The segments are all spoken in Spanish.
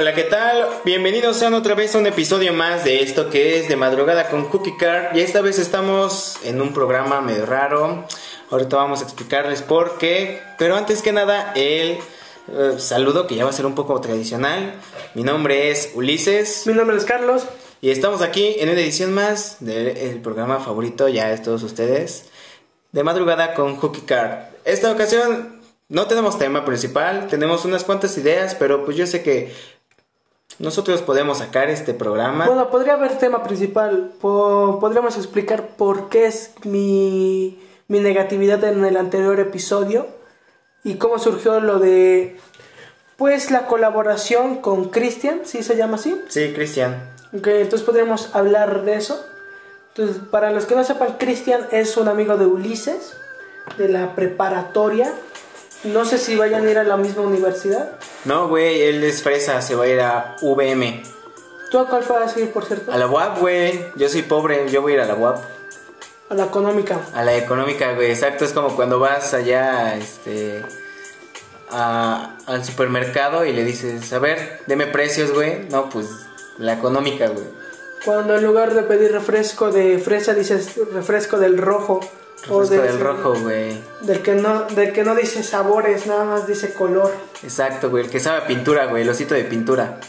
Hola, ¿qué tal? Bienvenidos sean otra vez a un episodio más de esto que es de madrugada con Cookie Card. Y esta vez estamos en un programa medio raro. Ahorita vamos a explicarles por qué. Pero antes que nada, el eh, saludo que ya va a ser un poco tradicional. Mi nombre es Ulises. Mi nombre es Carlos. Y estamos aquí en una edición más del programa favorito, ya de todos ustedes, de madrugada con Cookie Card. Esta ocasión no tenemos tema principal, tenemos unas cuantas ideas, pero pues yo sé que nosotros podemos sacar este programa. Bueno, podría haber tema principal. Po- podríamos explicar por qué es mi, mi negatividad en el anterior episodio y cómo surgió lo de, pues, la colaboración con Christian, ¿sí se llama así? Sí, Cristian. Ok, entonces podríamos hablar de eso. Entonces, para los que no sepan, Christian es un amigo de Ulises, de la preparatoria. No sé si vayan a ir a la misma universidad. No, güey, él es fresa, se va a ir a VM. ¿Tú a cuál vas a ir, por cierto? A la UAP, güey. Yo soy pobre, yo voy a ir a la UAP. A la económica. A la económica, güey. Exacto, es como cuando vas allá, este... a- al supermercado y le dices, a ver, deme precios, güey. No, pues la económica, güey. Cuando en lugar de pedir refresco de fresa dices refresco del rojo. De- del rojo, güey. Del que, no, del que no dice sabores, nada más dice color. Exacto, güey. El que sabe a pintura, güey. El osito de pintura.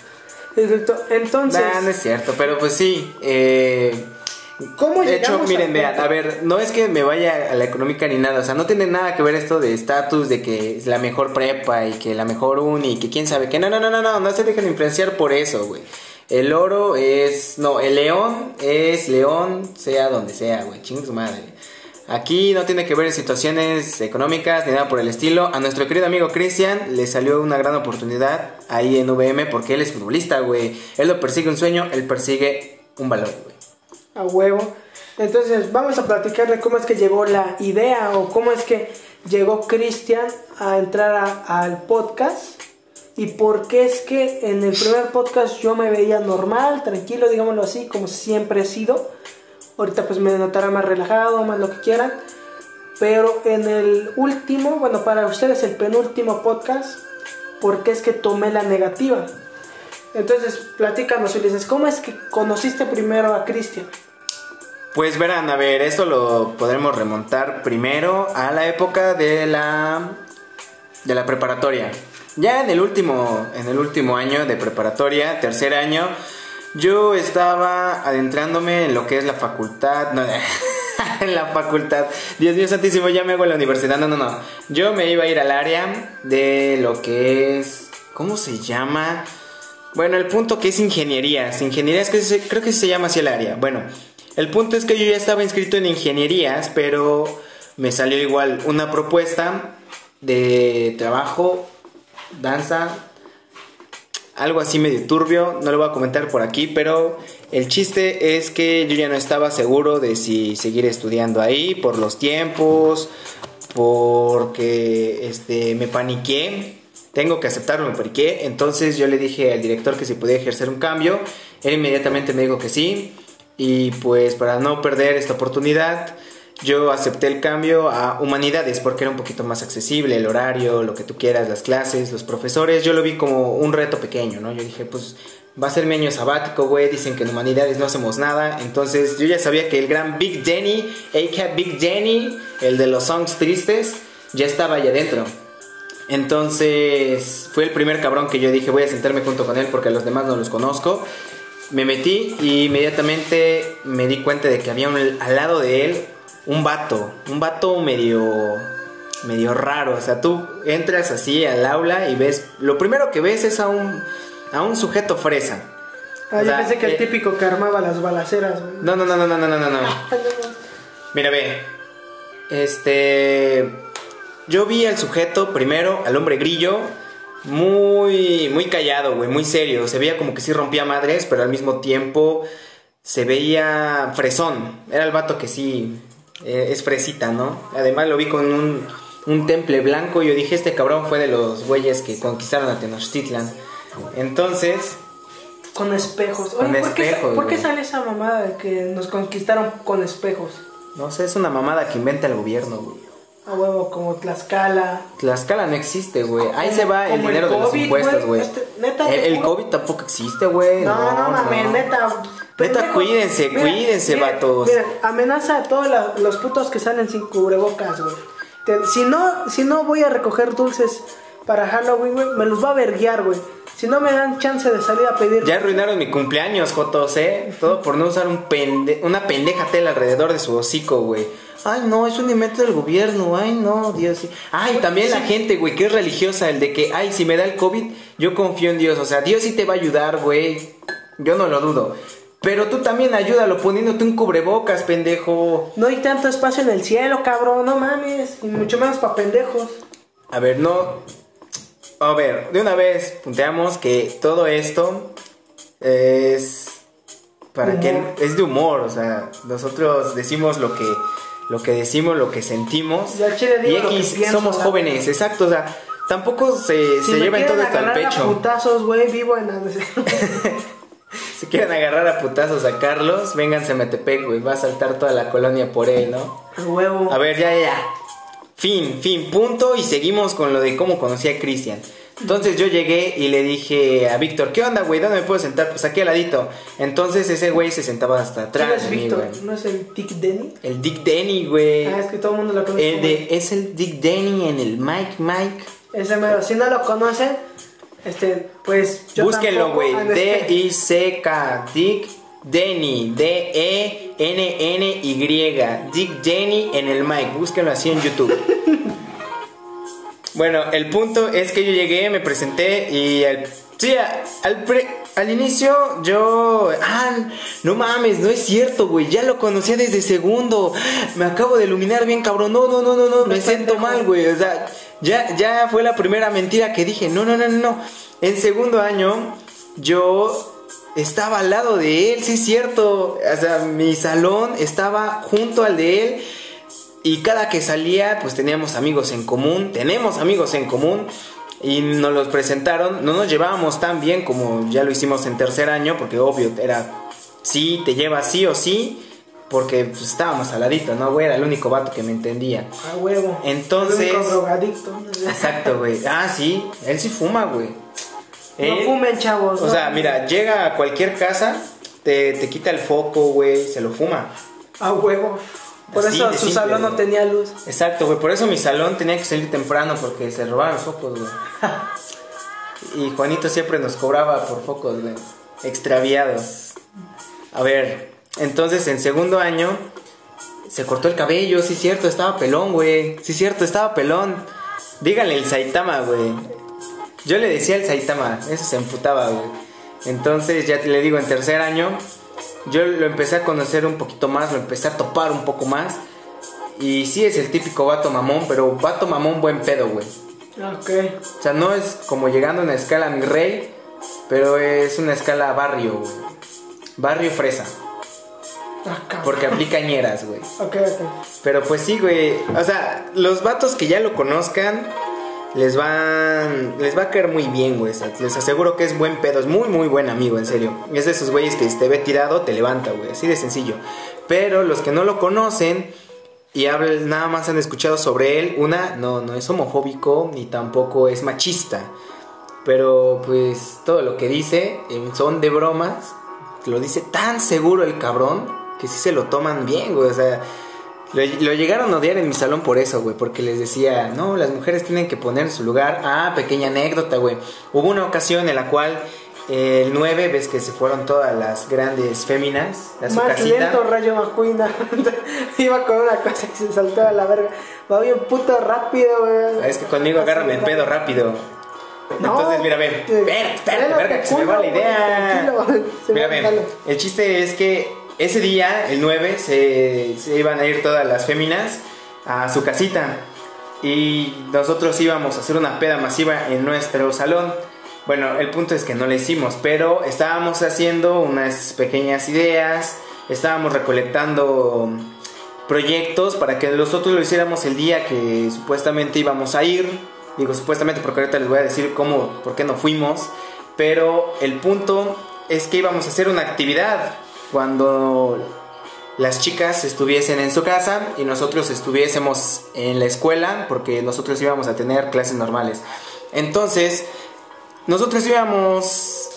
Exacto. Entonces, Nah, no es cierto, pero pues sí. Eh, ¿cómo de hecho, miren, a- vean, a ver, no es que me vaya a la económica ni nada, o sea, no tiene nada que ver esto de estatus, de que es la mejor prepa y que la mejor uni y que quién sabe que no, no, no, no, no, no se dejen influenciar por eso, güey. El oro es, no, el león es león, sea donde sea, güey, chingue su madre. Aquí no tiene que ver situaciones económicas ni nada por el estilo. A nuestro querido amigo Cristian le salió una gran oportunidad ahí en VM porque él es futbolista, güey. Él lo persigue un sueño, él persigue un valor, güey. A huevo. Entonces, vamos a platicar de cómo es que llegó la idea o cómo es que llegó Cristian a entrar a- al podcast. Y por qué es que en el primer podcast yo me veía normal, tranquilo, digámoslo así, como siempre he sido. Ahorita pues me notará más relajado, más lo que quieran. Pero en el último, bueno, para ustedes el penúltimo podcast, ¿por qué es que tomé la negativa? Entonces, platícanos, Ulises, ¿cómo es que conociste primero a Cristian? Pues verán, a ver, esto lo podremos remontar primero a la época de la de la preparatoria. Ya en el último en el último año de preparatoria, tercer año, yo estaba adentrándome en lo que es la facultad, no, en la facultad. Dios mío santísimo, ya me hago en la universidad. No, no, no. Yo me iba a ir al área de lo que es ¿cómo se llama? Bueno, el punto que es ingenierías. Ingenierías, que creo que se llama así el área. Bueno, el punto es que yo ya estaba inscrito en ingenierías, pero me salió igual una propuesta de trabajo, danza, algo así medio turbio. No lo voy a comentar por aquí, pero el chiste es que yo ya no estaba seguro de si seguir estudiando ahí por los tiempos, porque este me paniqué. Tengo que aceptarlo, me paniqué. Entonces yo le dije al director que si podía ejercer un cambio. Él inmediatamente me dijo que sí. Y pues para no perder esta oportunidad, yo acepté el cambio a humanidades porque era un poquito más accesible, el horario, lo que tú quieras, las clases, los profesores. Yo lo vi como un reto pequeño, ¿no? Yo dije, pues va a ser mi año sabático, güey. Dicen que en humanidades no hacemos nada. Entonces yo ya sabía que el gran Big Jenny, a.k.a. Big Jenny, el de los songs tristes, ya estaba ahí adentro. Entonces fue el primer cabrón que yo dije voy a sentarme junto con él porque a los demás no los conozco. Me metí y inmediatamente me di cuenta de que había un- al lado de él un vato, un vato medio medio raro, o sea, tú entras así al aula y ves lo primero que ves es a un a un sujeto fresa. Ah, O yo sea, pensé que el eh, típico que armaba las balaceras, güey. No, no, no, no, no, no, no, no. Ay, no, no. Mira, ve. Este. Yo vi al sujeto primero, al hombre grillo, muy, muy callado, güey, muy serio. Se veía como que sí rompía madres, pero al mismo tiempo se veía fresón. Era el vato que sí eh, es fresita, ¿no? Además lo vi con un, un temple blanco y yo dije, este cabrón fue de los güeyes que conquistaron a Tenochtitlan. Entonces, Con espejos. Con ¿por, qué, espejos, ¿por qué sale esa mamada de que nos conquistaron con espejos? no sé, es una mamada que inventa el gobierno, güey. A huevo, como Tlaxcala. Tlaxcala no existe, güey. Ahí se va el dinero de los impuestos, güey. Este, neta, el, el. COVID tampoco existe, güey. No, no, mames, no. neta. Pendejos. cuídense, cuídense, vatos. Mira, amenaza a todos la- los putos que salen sin cubrebocas, güey. Te- Si no, si no voy a recoger dulces para Halloween, güey, me los va a verguiar, güey. Si no me dan chance de salir a pedir. Ya arruinaron mi cumpleaños, Jotos, ¿eh? Todo por no usar un pende una pendeja tela alrededor de su hocico, güey. Ay, no, es un invento del gobierno. Ay, no, Dios. sí. Ay, también la gente, güey, que es religiosa, el de que, ay, si me da el COVID, yo confío en Dios. O sea, Dios sí te va a ayudar, güey. Yo no lo dudo. Pero tú también ayúdalo poniéndote un cubrebocas, pendejo. No hay tanto espacio en el cielo, cabrón, no mames. Y mucho menos para pendejos. A ver, no. A ver, de una vez punteamos que todo esto es. Para que es de humor, o sea, nosotros decimos lo que lo que decimos, lo que sentimos. Yo chile digo y X pienso, somos jóvenes, exacto, o sea, tampoco se, Si se me llevan todo esto al a pecho. putazos, güey, vivo en. Si quieren agarrar a putazos a Carlos, vénganse a Metepec, güey, va a saltar toda la colonia por él, ¿no? A huevo. A ver, ya, ya. Fin, fin, punto. Y seguimos con lo de cómo conocí a Cristian. Entonces yo llegué y le dije a Víctor, ¿qué onda, güey? ¿Dónde me puedo sentar? Pues aquí al ladito. Entonces ese güey se sentaba hasta ¿Quién atrás es de mí, Víctor? ¿No es el Dick Denny? El Dick Denny, güey. Ah, es que todo el mundo lo conoce. El de, es el Dick Denny en el Mike Mike. Ese mero. Si no lo conocen, este, pues yo Búsquenlo, güey. D-I-C-K. Dick Denny. D-E-N-N-Y. Dick Denny en el mic. Búsquenlo así en YouTube. bueno, el punto es que yo llegué, me presenté y al, sí, al, pre- al inicio yo... Ah, no mames, no es cierto, güey. Ya lo conocía desde segundo. Me acabo de iluminar bien, cabrón. No, no, no, no, no. Me siento mal, güey. O sea, ya, ya fue la primera mentira que dije. No, no, no, no, no. En segundo año, yo estaba al lado de él, sí es cierto. O sea, mi salón estaba junto al de él. Y cada que salía, pues teníamos amigos en común. Tenemos amigos en común. Y nos los presentaron. No nos llevábamos tan bien como ya lo hicimos en tercer año. Porque obvio, era sí, te llevas sí o sí. Porque pues, estábamos al ladito, ¿no, güey? Era el único vato que me entendía. A huevo. Entonces- El único drogadicto. Exacto, güey. Ah, sí, él sí fuma, güey. No Él- fumen, chavos. O no. sea, mira, llega a cualquier casa, te, te quita el foco, güey, se lo fuma. A huevo. Por Así eso su simple, salón no tenía luz. Exacto, güey. Por eso mi salón tenía que salir temprano porque se robaban los focos, güey. Y Juanito siempre nos cobraba por focos, güey. Extraviados. A ver, entonces en segundo año se cortó el cabello, sí cierto, estaba pelón, güey. Sí cierto, estaba pelón. Díganle el Saitama, güey. Yo le decía el Saitama, eso se emputaba, güey. Entonces ya te le digo, en tercer año yo lo empecé a conocer un poquito más, lo empecé a topar un poco más. Y sí es el típico vato mamón, pero vato mamón buen pedo, güey. Ok. O sea, no es como llegando a una escala mi rey, pero es una escala barrio, güey. Barrio fresa. Ah, cabrón. Porque aplica ñeras, güey. Ok, ok. Pero pues sí, güey. O sea, los vatos que ya lo conozcan, les van. Les va a caer muy bien, güey. Les aseguro que es buen pedo. Es muy, muy buen amigo, en serio. Es de esos güeyes que te ve tirado, te levanta, güey. Así de sencillo. Pero los que no lo conocen y hablan, nada más han escuchado sobre él, una, no, no es homofóbico ni tampoco es machista. Pero pues todo lo que dice en son de bromas. Lo dice tan seguro el cabrón que sí se lo toman bien, güey. O sea, lo, lo llegaron a odiar en mi salón por eso, güey. Porque les decía, no, las mujeres tienen que poner en su lugar. Ah, pequeña anécdota, güey. Hubo una ocasión en la cual eh, el 9, ves que se fueron todas las grandes féminas a su Más casita. lento Rayo McQueen. Iba con una cosa y se saltó a la verga. Va bien puto rápido, güey. Ah, Es que conmigo agarran el pedo rápido. No, Entonces, mira, ven. te- Espérate, espérate, verga, que se me va la idea. Mira, ven. El chiste es que ese día, el 9, se, se iban a ir todas las féminas a su casita. Y nosotros íbamos a hacer una peda masiva en nuestro salón. Bueno, el punto es que no la hicimos, pero estábamos haciendo unas pequeñas ideas, estábamos recolectando proyectos para que nosotros lo hiciéramos el día que supuestamente íbamos a ir. Digo supuestamente porque ahorita les voy a decir cómo, por qué no fuimos. Pero el punto es que íbamos a hacer una actividad cuando las chicas estuviesen en su casa y nosotros estuviésemos en la escuela porque nosotros íbamos a tener clases normales. Entonces, nosotros íbamos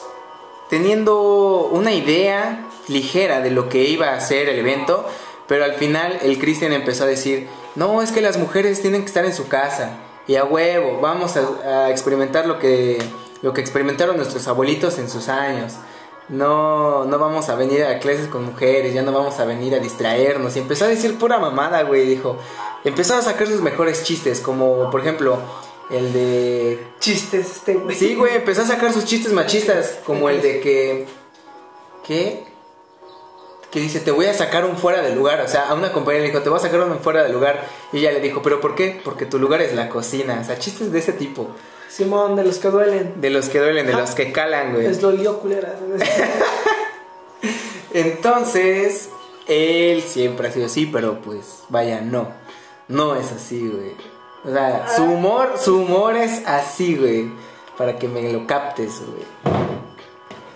teniendo una idea ligera de lo que iba a ser el evento, pero al final el Cristian empezó a decir, no, es que las mujeres tienen que estar en su casa y a huevo, vamos a, experimentar lo que, lo que experimentaron nuestros abuelitos en sus años no, no vamos a venir a clases con mujeres, ya no vamos a venir a distraernos. Y empezó a decir pura mamada, güey, dijo. Empezó a sacar sus mejores chistes, como por ejemplo el de... Chistes, este güey. Sí, güey, empezó a sacar sus chistes machistas, como el de que... ¿Qué? Que dice, te voy a sacar un fuera de lugar. O sea, a una compañera le dijo, te voy a sacar un fuera de lugar. Y ella le dijo, ¿pero por qué? Porque tu lugar es la cocina. O sea, chistes de ese tipo. Simón, de los que duelen. De los que duelen, de los que calan, güey. Es dolió culera. Entonces, él siempre ha sido así, pero pues, vaya, no. No es así, güey. O sea, su humor, su humor es así, güey. Para que me lo captes, güey.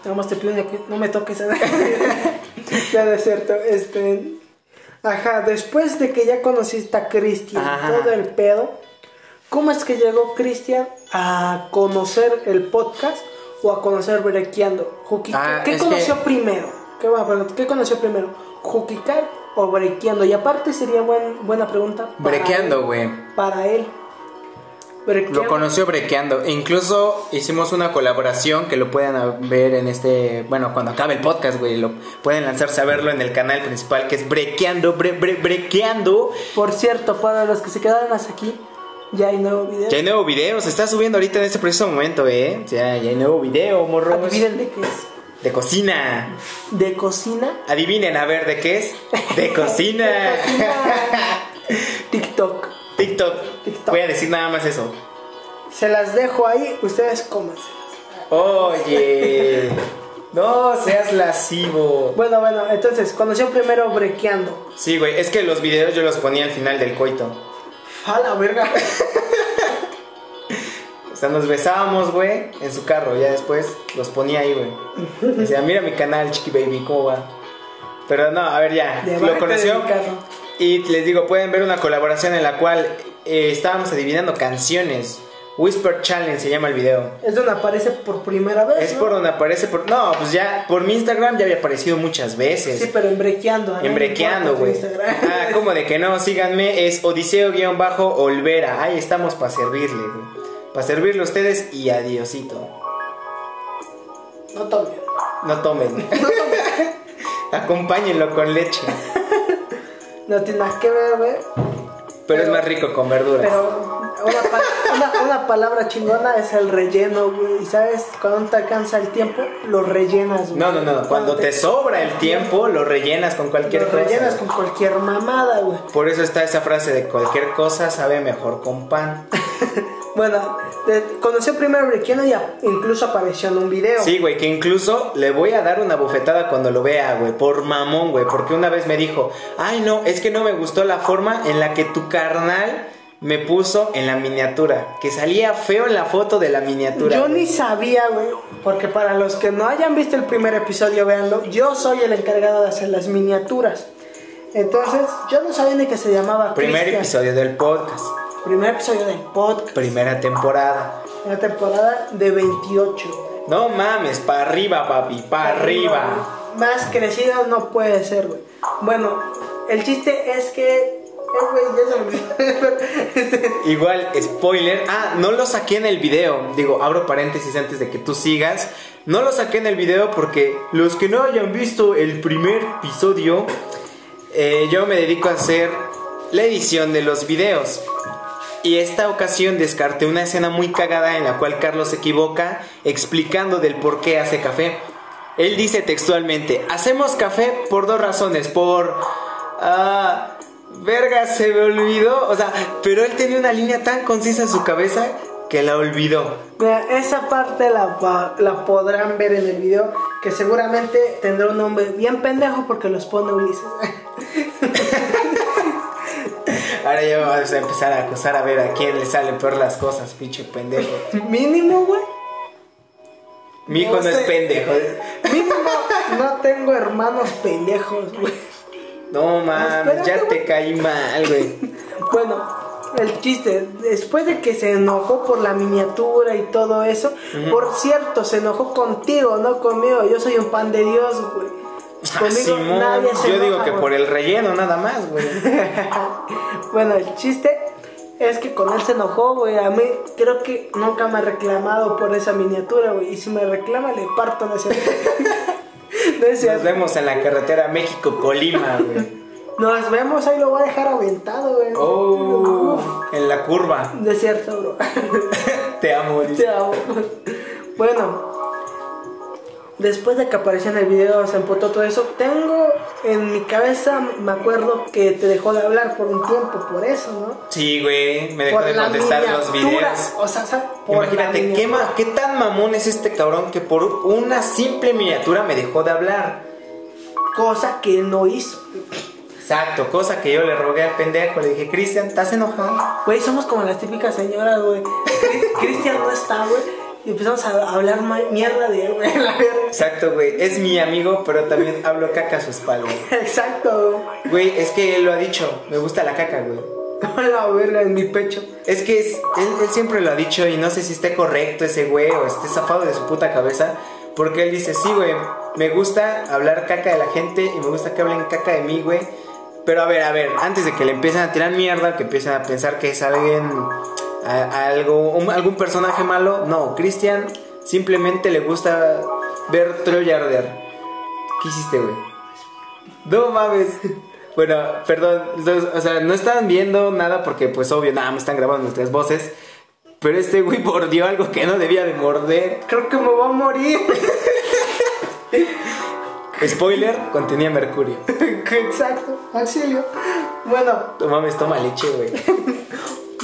Nada más te pido que no me toques. ya de cierto, este... Ajá, después de que ya conociste a Cristian, todo el pedo, ¿cómo es que llegó Cristian a conocer el podcast o a conocer Brequeando? Ah, ¿Qué conoció que- primero? ¿Qué, preguntar? ¿Qué conoció primero? ¿Jukicar o Brequeando? Y aparte sería buen- buena pregunta. para Brequeando, güey. Para él. Brequeando. Lo conoció brequeando. E incluso hicimos una colaboración que lo pueden ver en este. Bueno, cuando acabe el podcast, güey. Lo pueden lanzarse a verlo en el canal principal que es Brequeando, bre, bre, Brequeando. Por cierto, para los que se quedaron hasta aquí, ya hay nuevo video. Ya hay nuevo video, se está subiendo ahorita en este preciso momento, eh. Ya, ya hay nuevo video, morros. Adivinen de qué es. De cocina. De cocina. Adivinen a ver de qué es. De cocina. De cocina. TikTok. TikTok. TikTok. Voy a decir nada más eso. Se las dejo ahí, ustedes cómense. Oye. No seas lascivo. Bueno, bueno, entonces, conoció primero brequeando. Sí, güey, es que los videos yo los ponía al final del coito. A la verga. O sea, nos besábamos, güey, en su carro. Ya después los ponía ahí, güey. Decía, mira mi canal, Chiqui Baby, ¿cómo va? Pero no, a ver, ya. De lo conoció. Y les digo, pueden ver una colaboración en la cual eh, estábamos adivinando canciones. Whisper Challenge se llama el video. Es donde aparece por primera vez. Es ¿no? por donde aparece por... No, pues ya, por mi Instagram ya había aparecido muchas veces. Sí, pero en brequeando. ¿no? En brequeando, En güey. Ah, como de que no, síganme, es Odiseo-Olvera. Ahí estamos para servirle, güey. Para servirle a ustedes y adiosito. No tomen. No tomen. Acompáñenlo con leche. No tiene nada que ver, güey. Pero, es Pero- más rico con verduras. Pero una, pa- una, una palabra chingona es el relleno, güey. Y sabes, cuando te alcanza el tiempo, lo rellenas, güey. No, no, no. Cuando te sobra el tiempo, lo rellenas con cualquier lo cosa. rellenas con cualquier mamada, güey. Por eso está esa frase de cualquier cosa sabe mejor con pan. Bueno, conoció primero a Brequiano y a- incluso apareció en un video. Sí, güey, que incluso le voy a dar una bofetada cuando lo vea, güey, por mamón, güey, porque una vez me dijo, ay no, es que no me gustó la forma en la que tu carnal me puso en la miniatura, que salía feo en la foto de la miniatura. Yo ni sabía, güey, porque para los que no hayan visto el primer episodio, véanlo, yo soy el encargado de hacer las miniaturas. Entonces, yo no sabía ni que se llamaba Primer episodio del podcast, Primer episodio del podcast. primera temporada. Una temporada de 28. No mames, para arriba, papi, para arriba. Más crecido no puede ser, güey. Bueno, el chiste es que... Igual, spoiler. Ah, no lo saqué en el video. Digo, abro paréntesis antes de que tú sigas. No lo saqué en el video porque los que no hayan visto el primer episodio, eh, yo me dedico a hacer la edición de los videos. Y esta ocasión descarté una escena muy cagada en la cual Carlos se equivoca explicando del por qué hace café. Él dice textualmente, hacemos café por dos razones, por... ah, verga, se me olvidó. O sea, pero él tenía una línea tan concisa en su cabeza que la olvidó. Mira, esa parte la, la podrán ver en el video, que seguramente tendrá un nombre bien pendejo porque los pone Ulises. Ahora ya vamos a empezar a acusar a ver a quién le salen peor las cosas, pinche pendejo. Mínimo, güey. Mi hijo no, No es pendejo. Mínimo, no tengo hermanos pendejos, güey. No mames, ya te caí mal, güey. Bueno, el chiste, después de que se enojó por la miniatura y todo eso, por cierto, se enojó contigo, no conmigo. Yo soy un pan de Dios, güey. Ah, Conmigo Simón, nadie se yo digo que güey. por el relleno nada más, güey. bueno, el chiste es que con él se enojó, güey. A mí creo que nunca me ha reclamado por esa miniatura, güey. Y si me reclama, le parto, no es cierto. no es Nos vemos en la carretera México-Colima, güey. Nos vemos, ahí lo voy a dejar aventado, güey. Oh, Uf, en la curva. no es cierto, bro. Te amo, dice. Te amo. Bueno, después de que apareció en el video, se empotó todo eso. Tengo en mi cabeza, me acuerdo que te dejó de hablar por un tiempo, por eso, ¿no? Sí, güey, me dejó por de contestar los videos. O sea, ¿sabes? Por la Imagínate, ¿qué, ma- ¿qué tan mamón es este cabrón que por una simple miniatura me dejó de hablar? Cosa que no hizo. Exacto, cosa que yo le rogué al pendejo. Le dije, Cristian, ¿estás enojado? Güey, somos como las típicas señoras, güey. Cri- Cristian no está, güey. Y empezamos a hablar mierda de él, güey. Exacto, güey. Es mi amigo, pero también hablo caca a su espalda. Exacto, Güey, es que él lo ha dicho. Me gusta la caca, güey. güey. La verga en mi pecho. Es que es- él, él siempre lo ha dicho y no sé si esté correcto ese güey o esté zafado de su puta cabeza. Porque él dice, sí, güey, me gusta hablar caca de la gente y me gusta que hablen caca de mí, güey. Pero a ver, a ver, antes de que le empiecen a tirar mierda, que empiecen a pensar que es alguien, a- a algo, un- algún personaje malo, no, Cristian simplemente le gusta ver Troy arder. ¿Qué hiciste, güey? No mames. Bueno, perdón, o sea, no están viendo nada porque pues obvio, nada, me están grabando nuestras voces. Pero este güey mordió algo que no debía de morder. Creo que me voy a morir. Spoiler, contenía mercurio. Exacto, auxilio. Bueno, No mames, toma leche, güey.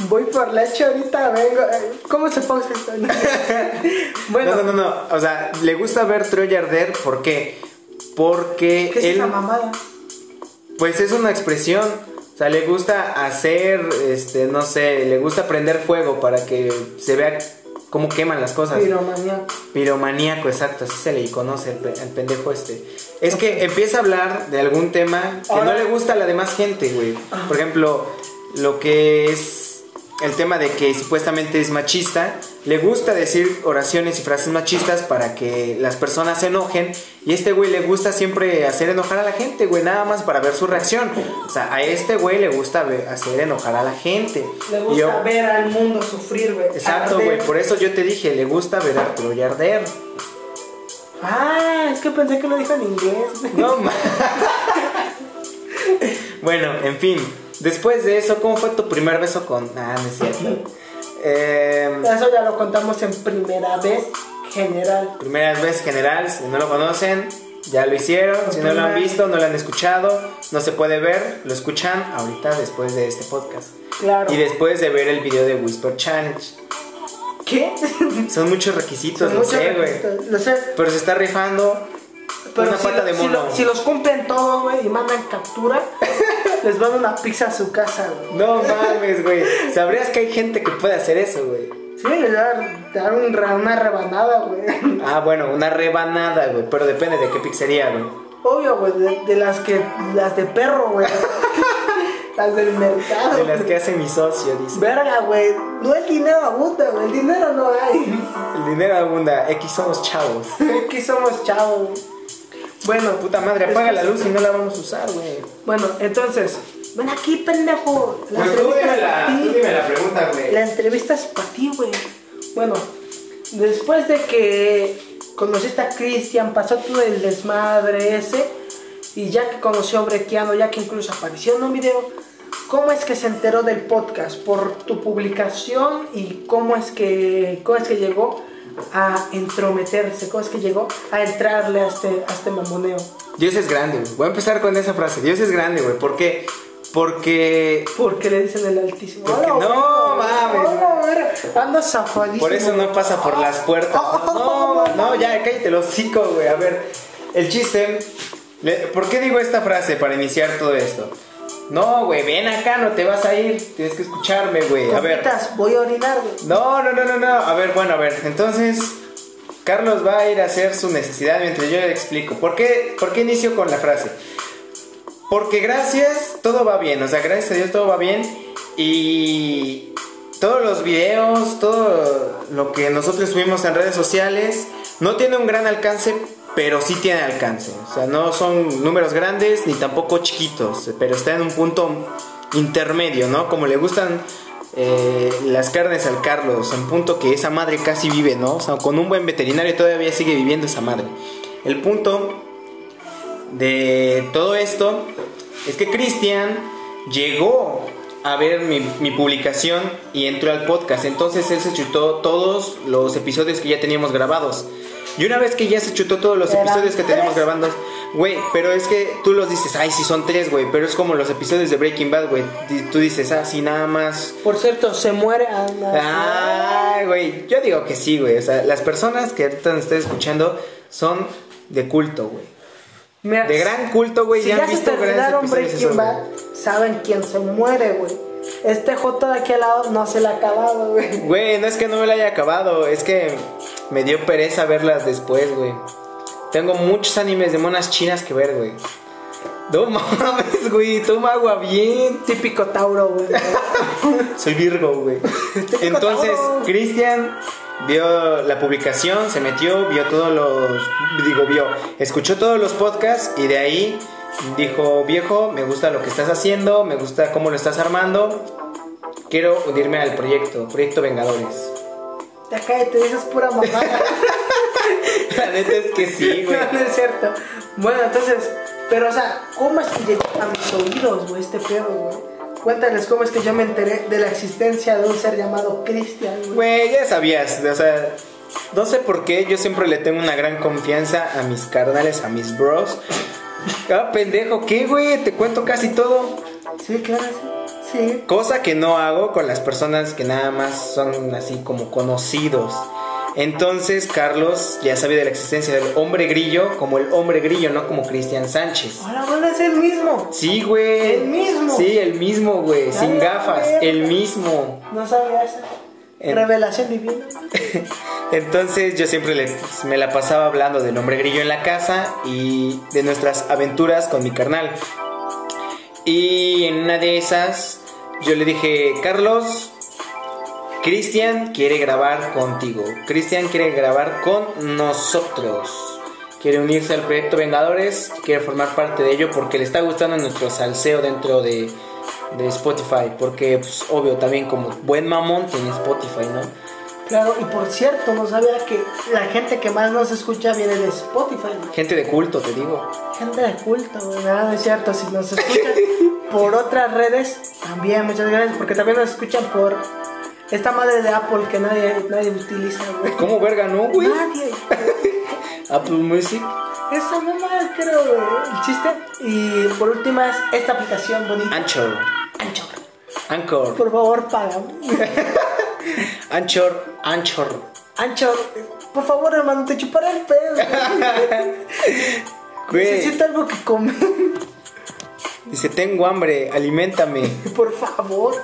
Voy por leche ahorita, vengo. ¿Cómo se pausa esto? bueno, No, no, no, no. O sea, le gusta ver Troy arder, ¿por qué? Porque ¿qué es él, esa mamada? pues es una expresión. O sea, le gusta hacer, este, no sé, le gusta prender fuego para que se vea cómo queman las cosas. Piromanía. Piromaníaco, exacto, así se le conoce pe- al pendejo este. Es que empieza a hablar de algún tema que Ahora- no le gusta a la demás gente, güey. Por ejemplo, lo que es el tema de que supuestamente es machista, le gusta decir oraciones y frases machistas para que las personas se enojen. Y este güey le gusta siempre hacer enojar a la gente, güey, nada más para ver su reacción. O sea, a este güey le gusta ver- hacer enojar a la gente. Le Y gusta yo- ver al mundo sufrir, güey. Exacto, güey, por eso yo te dije, le gusta ver a Troy arder. Ah, es que pensé que lo dijo en inglés. No Bueno, en fin. Después de eso, ¿cómo fue tu primer beso con.? Ah, no es cierto. Eh, Eso ya lo contamos en primera vez general. primera vez general, si no lo conocen, ya lo hicieron. Si no lo han visto, no lo han escuchado, no se puede ver, lo escuchan ahorita después de este podcast. Claro. Y después de ver el video de Whisper Challenge. ¿Qué? Son muchos requisitos, lo Muchos sé, güey. Lo sé. Pero se está rifando Pero una si, pata de si mono. lo- si los cumplen todos, güey, y mandan captura, les van una pizza a su casa, güey. No mames, güey. ¿Sabrías que hay gente que puede hacer eso, güey? Sí, les un re- una rebanada, güey. Ah, bueno, una rebanada, güey. Pero depende de qué pizzería, güey. Obvio, güey, de, de las que, las de perro, güey. las del mercado. De las que hace mi socio, dice. Verga, güey. No el dinero abunda, güey. El dinero no hay. El dinero abunda. X somos chavos. Aquí somos chavos. Bueno, Puta madre, apaga la luz y no la vamos a usar, güey. Bueno, entonces, ven aquí, pendejo. La Pues tú entrevista dime es la, ti. dime la pregunta, güey. La entrevista es para ti, güey. Bueno, después de que conociste a Cristian, pasó todo el desmadre ese, y ya que conoció a Brequiano, ya que incluso apareció en un video, ¿cómo es que se enteró del podcast? ¿Por tu publicación? ¿Y cómo es que, cómo es que llegó a entrometerse? ¿Cómo es que llegó a entrarle a este, a este mamoneo? Dios es grande, güey. Voy a empezar con esa frase. Dios es grande, güey. ¿Por qué? Porque Porque le dicen el altísimo. Porque Hola, no, mames, Hola, güey. Anda zafadísimo. por eso no pasa por las puertas. No, no, ya, cállate los hocico, güey. A ver, el chiste. ¿Por qué digo esta frase para iniciar todo esto? No, güey, ven acá, no te vas a ir. Tienes que escucharme, güey. A ver. Voy a orinar, güey. No, no, no, no, no. A ver, bueno, a ver. Entonces, Carlos va a ir a hacer su necesidad mientras yo le explico. ¿Por qué, por qué inicio con la frase? Porque gracias, todo va bien. O sea, gracias a Dios todo va bien. Y todos los videos, todo lo que nosotros subimos en redes sociales, no tiene un gran alcance, pero sí tiene alcance. O sea, no son números grandes ni tampoco chiquitos, pero está en un punto intermedio, ¿no? Como le gustan eh, las carnes al Carlos, en punto que esa madre casi vive, ¿no? O sea, con un buen veterinario todavía sigue viviendo esa madre. El punto de todo esto es que Cristian llegó a ver mi, mi, publicación y entró al podcast. Entonces él se chutó todos los episodios que ya teníamos grabados. Y una vez que ya se chutó todos los episodios que teníamos grabando, güey, pero es que tú los dices, ay, sí son tres, güey, pero es como los episodios de Breaking Bad, güey. Tú dices, ah, sí, nada más. Por cierto, se muere Ay, güey, yo digo que sí, güey. O sea, las personas que ahorita nos estén escuchando son de culto, güey. de gran culto, güey. Si ya, han visto grandes Breaking Bad, saben quién se muere, güey. Este J de aquí al lado no se la ha acabado, güey. Güey, no es que no me la haya acabado, es que me dio pereza verlas después, güey. Tengo muchos animes de monas chinas que ver, güey. No mames, güey, toma agua bien. Típico Tauro, güey. Soy Virgo, güey. Entonces, Cristian vio la publicación, se metió, vio todos los. Digo, vio, escuchó todos los podcasts y de ahí dijo: Viejo, me gusta lo que estás haciendo, me gusta cómo lo estás armando. Quiero unirme al proyecto, Proyecto Vengadores. Ya cállate, eso es pura mamada. La neta es que sí, güey. No, es cierto. Bueno, entonces, pero o sea, ¿cómo es que llegó a mis oídos, güey, este pedo, güey? Cuéntales cómo es que yo me enteré de la existencia de un ser llamado Cristian, güey. Güey, ya sabías, o sea, no sé por qué, yo siempre le tengo una gran confianza a mis carnales, a mis bros. Ah, pendejo, ¿qué, güey? Te cuento casi todo. Sí, claro, sí. Cosa que no hago con las personas que nada más son así como conocidos. Entonces Carlos ya sabía de la existencia del hombre grillo como el hombre grillo, no como Cristian Sánchez. Ahora bueno, es el mismo. Sí, güey. El mismo. Sí, el mismo, güey. Sin gafas, el mismo. No sabía eso. Revelación divina. Entonces yo siempre me la pasaba hablando del hombre grillo en la casa y de nuestras aventuras con mi carnal. Y en una de esas yo le dije, Carlos, Cristian quiere grabar contigo. Cristian quiere grabar con nosotros. Quiere unirse al proyecto Vengadores, quiere formar parte de ello porque le está gustando nuestro salseo dentro de, Spotify. Porque, pues, obvio, también como buen mamón tiene Spotify, ¿no? Claro, y por cierto, no sabía que la gente que más nos escucha viene de Spotify. Gente de culto, te digo. Gente de culto, ¿verdad? Es cierto, si nos escuchan por otras redes, también muchas gracias, porque también nos escuchan por esta madre de Apple que nadie, nadie utiliza, güey. ¿Cómo verga no, güey? Nadie. Apple Music. Eso no más creo. El chiste. Y por último es esta aplicación bonita. Anchor. Anchor. Anchor. Por favor, paga. Anchor. Anchor. Anchor. Por favor, hermano, te chuparé el pedo. Necesito algo que comer. Dice, tengo hambre, alimentame. Por favor.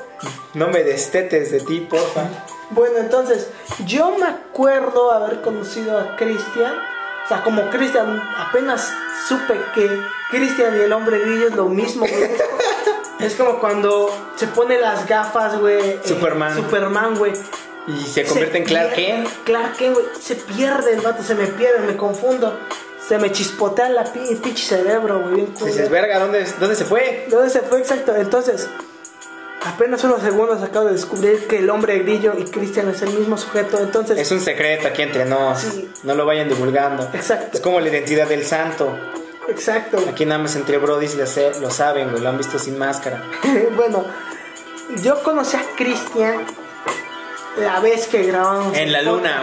No me destetes de ti, porfa. Bueno, entonces, yo me acuerdo haber conocido a Cristian. O sea, como Cristian, apenas supe que Cristian y el hombre grillo es lo mismo, güey. es como cuando se pone las gafas, güey. Eh, Superman. Superman, güey. Y se convierte en Clark Kent. Clark Kent, güey. Se pierde el vato, se me pierde, me confundo se me chispotea la pinche cerebro, güey. Dices, verga, ¿dónde, ¿dónde se fue? ¿Dónde se fue? Exacto. Entonces, apenas unos segundos acabo de descubrir que el hombre grillo y Cristian es el mismo sujeto. Entonces, es un secreto aquí entre nos. No lo vayan divulgando. Exacto. Es como la identidad del santo. Exacto. Aquí nada más entre brodis lo saben, güey. Lo han visto sin máscara. bueno, yo conocí a Cristian la vez que grabamos. En la luna.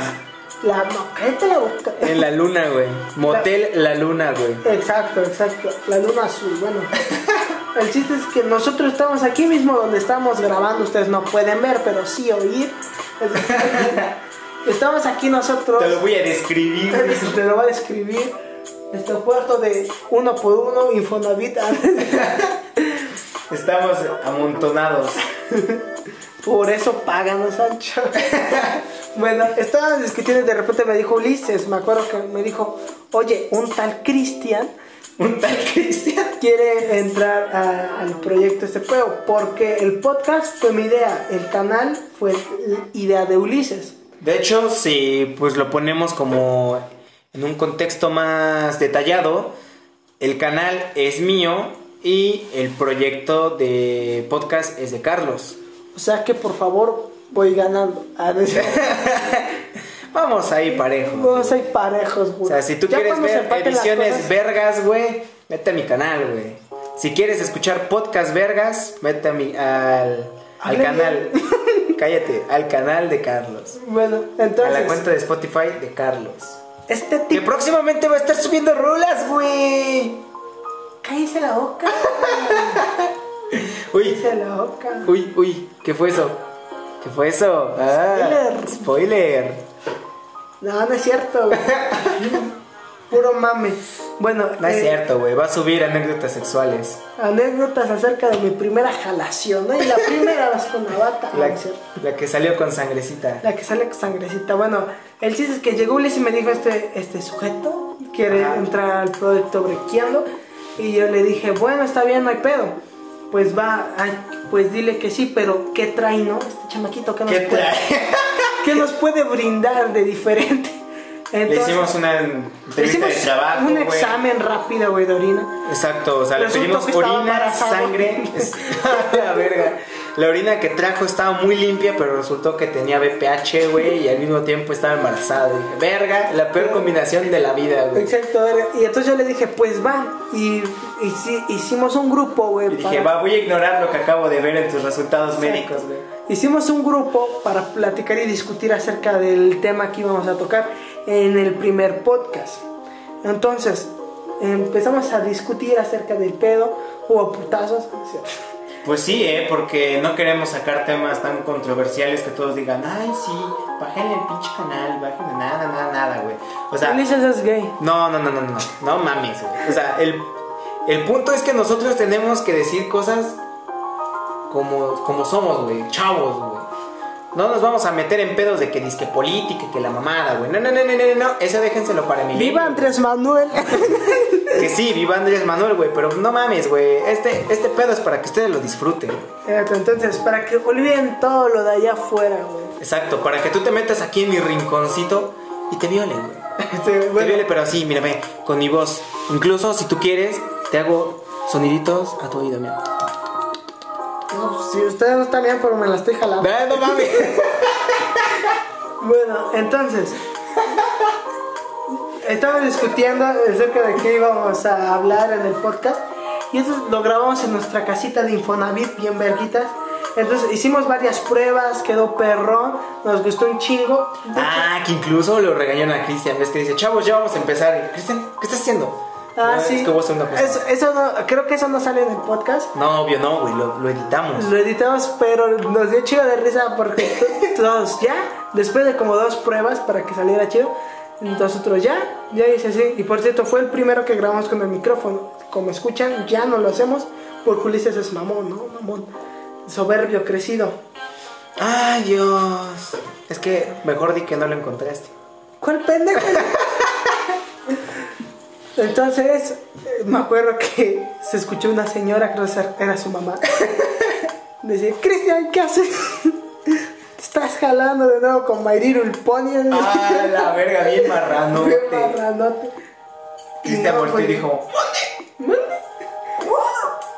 La, no, cállate la boca. En la luna, güey. Motel La, Luna, güey. Exacto, exacto. La luna azul. Bueno, el chiste es que nosotros estamos aquí mismo donde estamos grabando. Ustedes no pueden ver, pero sí oír. estamos aquí nosotros. Te lo voy a describir. Te lo voy a describir. Este puerto de uno por uno, Infonavit. Estamos amontonados. Por eso pagan Sancho. bueno, estaban discutiendo y de repente me dijo Ulises, me acuerdo que me dijo, oye, un tal Cristian Un tal Cristian. quiere entrar a- al proyecto este juego. Porque el podcast fue mi idea, el canal fue idea de Ulises. De hecho, si pues lo ponemos como en un contexto más detallado, el canal es mío y el proyecto de podcast es de Carlos. O sea que por favor voy ganando. Ah, Vamos ahí parejo. No soy parejos, güey. O sea, si tú Ya quieres ver ediciones cosas- vergas, güey, vete a mi canal, güey. Si quieres escuchar podcast vergas, vete a mi, al, al canal. Cállate, al canal de Carlos. Bueno, A entonces. la cuenta de Spotify de Carlos. Este Que tipo. próximamente va a estar subiendo rolas, güey. Cállese la boca. Uy, Cállese la boca. uy, uy, ¿qué fue eso? ¿Qué fue eso? Ah, Spoiler. spoiler. No, no es cierto, güey. Puro mame. Bueno, No es eh, cierto, güey. Va a subir anécdotas sexuales. anécdotas acerca de mi primera jalación, ¿no? Y la primera vez con la bata. La, no es cierto. la que salió con sangrecita. La que sale con sangrecita. Bueno, el chiste es que llegó Ulises y me dijo este, este sujeto quiere Ajá. entrar al proyecto brequeando. Y yo le dije, bueno, está bien, no hay pedo. Pues va, ay, pues dile que sí, pero ¿qué trae, no? Este chamaquito, ¿qué nos, ¿Qué puede, nos puede brindar de diferente? Le hicimos una entrevista hicimos de trabajo, un examen rápido, güey, de orina. Exacto, o sea, le pedimos orina, sangre. es- la verga. La orina que trajo estaba muy limpia, pero resultó que tenía BPH, güey, y al mismo tiempo estaba embarazada. Dije, verga, la peor combinación de la vida, güey. Exacto, verga. y entonces yo le dije, pues va. Y, y sí, hicimos un grupo, güey. Y dije, va, voy a ignorar lo que acabo de ver en tus resultados médicos, güey. Hicimos un grupo para platicar y discutir acerca del tema que íbamos a tocar en el primer podcast. Entonces, empezamos a discutir acerca del pedo, hubo putazos. Pues sí, ¿eh? Porque no queremos sacar temas tan controversiales que todos digan, ay, sí, bájenle el pinche canal, bájenle nada, nada, nada, güey. O sea, es gay. no, no, no, no, no, no mames, güey. O sea, el, el punto es que nosotros tenemos que decir cosas como, como somos, güey, chavos, güey. No nos vamos a meter en pedos de que disque política, que la mamada, güey. No, no, no, no, no, no, eso déjenselo para mí. Viva Andrés Manuel. Que sí, viva Andrés Manuel, güey, pero no mames, güey. Este, este pedo es para que ustedes lo disfruten. Entonces, para que olviden todo lo de allá afuera, güey. Exacto, para que tú te metas aquí en mi rinconcito y te viole, güey. Este, Te viole, pero así, mírame, con mi voz. Incluso si tú quieres, te hago soniditos a tu oído, mira. No, pues, si ustedes no están bien, pero me la estoy jalando. Ah, No mames. Bueno, entonces. Estamos discutiendo acerca de qué íbamos a hablar en el podcast. Y eso lo grabamos en nuestra casita de Infonavit, bien verguitas. Entonces hicimos varias pruebas, quedó perrón, nos gustó un chingo. Ah, que incluso lo regañaron a Cristian. Ves que dice, chavos, ya vamos a empezar. Cristian, ¿qué estás haciendo? Ah, No, sí. Es que vos sos una cosa. Eso, eso no, creo que eso no sale en el podcast. No, obvio, no, güey, lo, lo editamos. Lo editamos, pero nos dio chido de risa porque to- todos ya, después de como dos pruebas para que saliera chido, nosotros ya, ya dice así. Y por cierto, fue el primero que grabamos con el micrófono. Como escuchan, ya no lo hacemos porque Ulises es mamón, ¿no? Mamón. Soberbio, crecido. Ay, Dios. Es que mejor di que no lo encontraste. ¿Cuál pendejo? Entonces, eh, me acuerdo que se escuchó una señora, creo que era su mamá. Decía, Cristian, ¿qué haces? Te estás jalando de nuevo con el pony. Ah, la verga, bien marrano. Bien marranote. Cristian No, volteó y pues, dijo,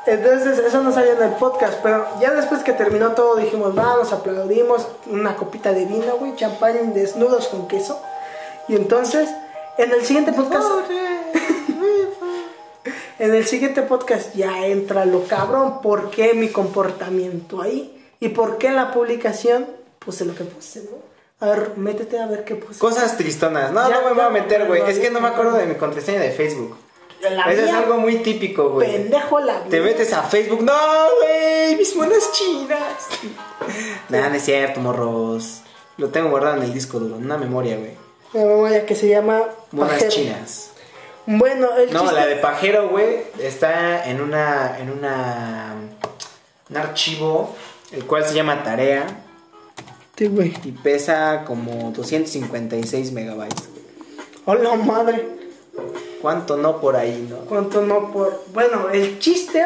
Entonces, eso no salió en el podcast, pero ya después que terminó todo dijimos, vamos, aplaudimos, una copita de vino, güey, champán desnudos con queso. Y entonces, en el siguiente podcast... En el siguiente podcast ya entra lo cabrón, ¿por qué mi comportamiento ahí? ¿Y por qué en la publicación puse lo que puse, no? A ver, métete a ver qué puse. Cosas tristonas. No, Ya, no me voy a meter, güey. Es que no me acuerdo de mi contraseña de Facebook. La Eso es algo muy típico, güey. Pendejo la Te mía. metes a Facebook. No, güey, mis monas chinas. Nada, no es cierto, morros. Lo tengo guardado en el disco duro, en una memoria, güey. Una memoria que se llama Monas Pajero. chinas. Bueno, el No, chiste- la de pajero, güey, está en una. en una. un archivo, el cual se llama tarea. Sí, güey. Y pesa como 256 megabytes. Hola, madre. ¿Cuánto no por ahí, no? ¿Cuánto no por...? Bueno, el chiste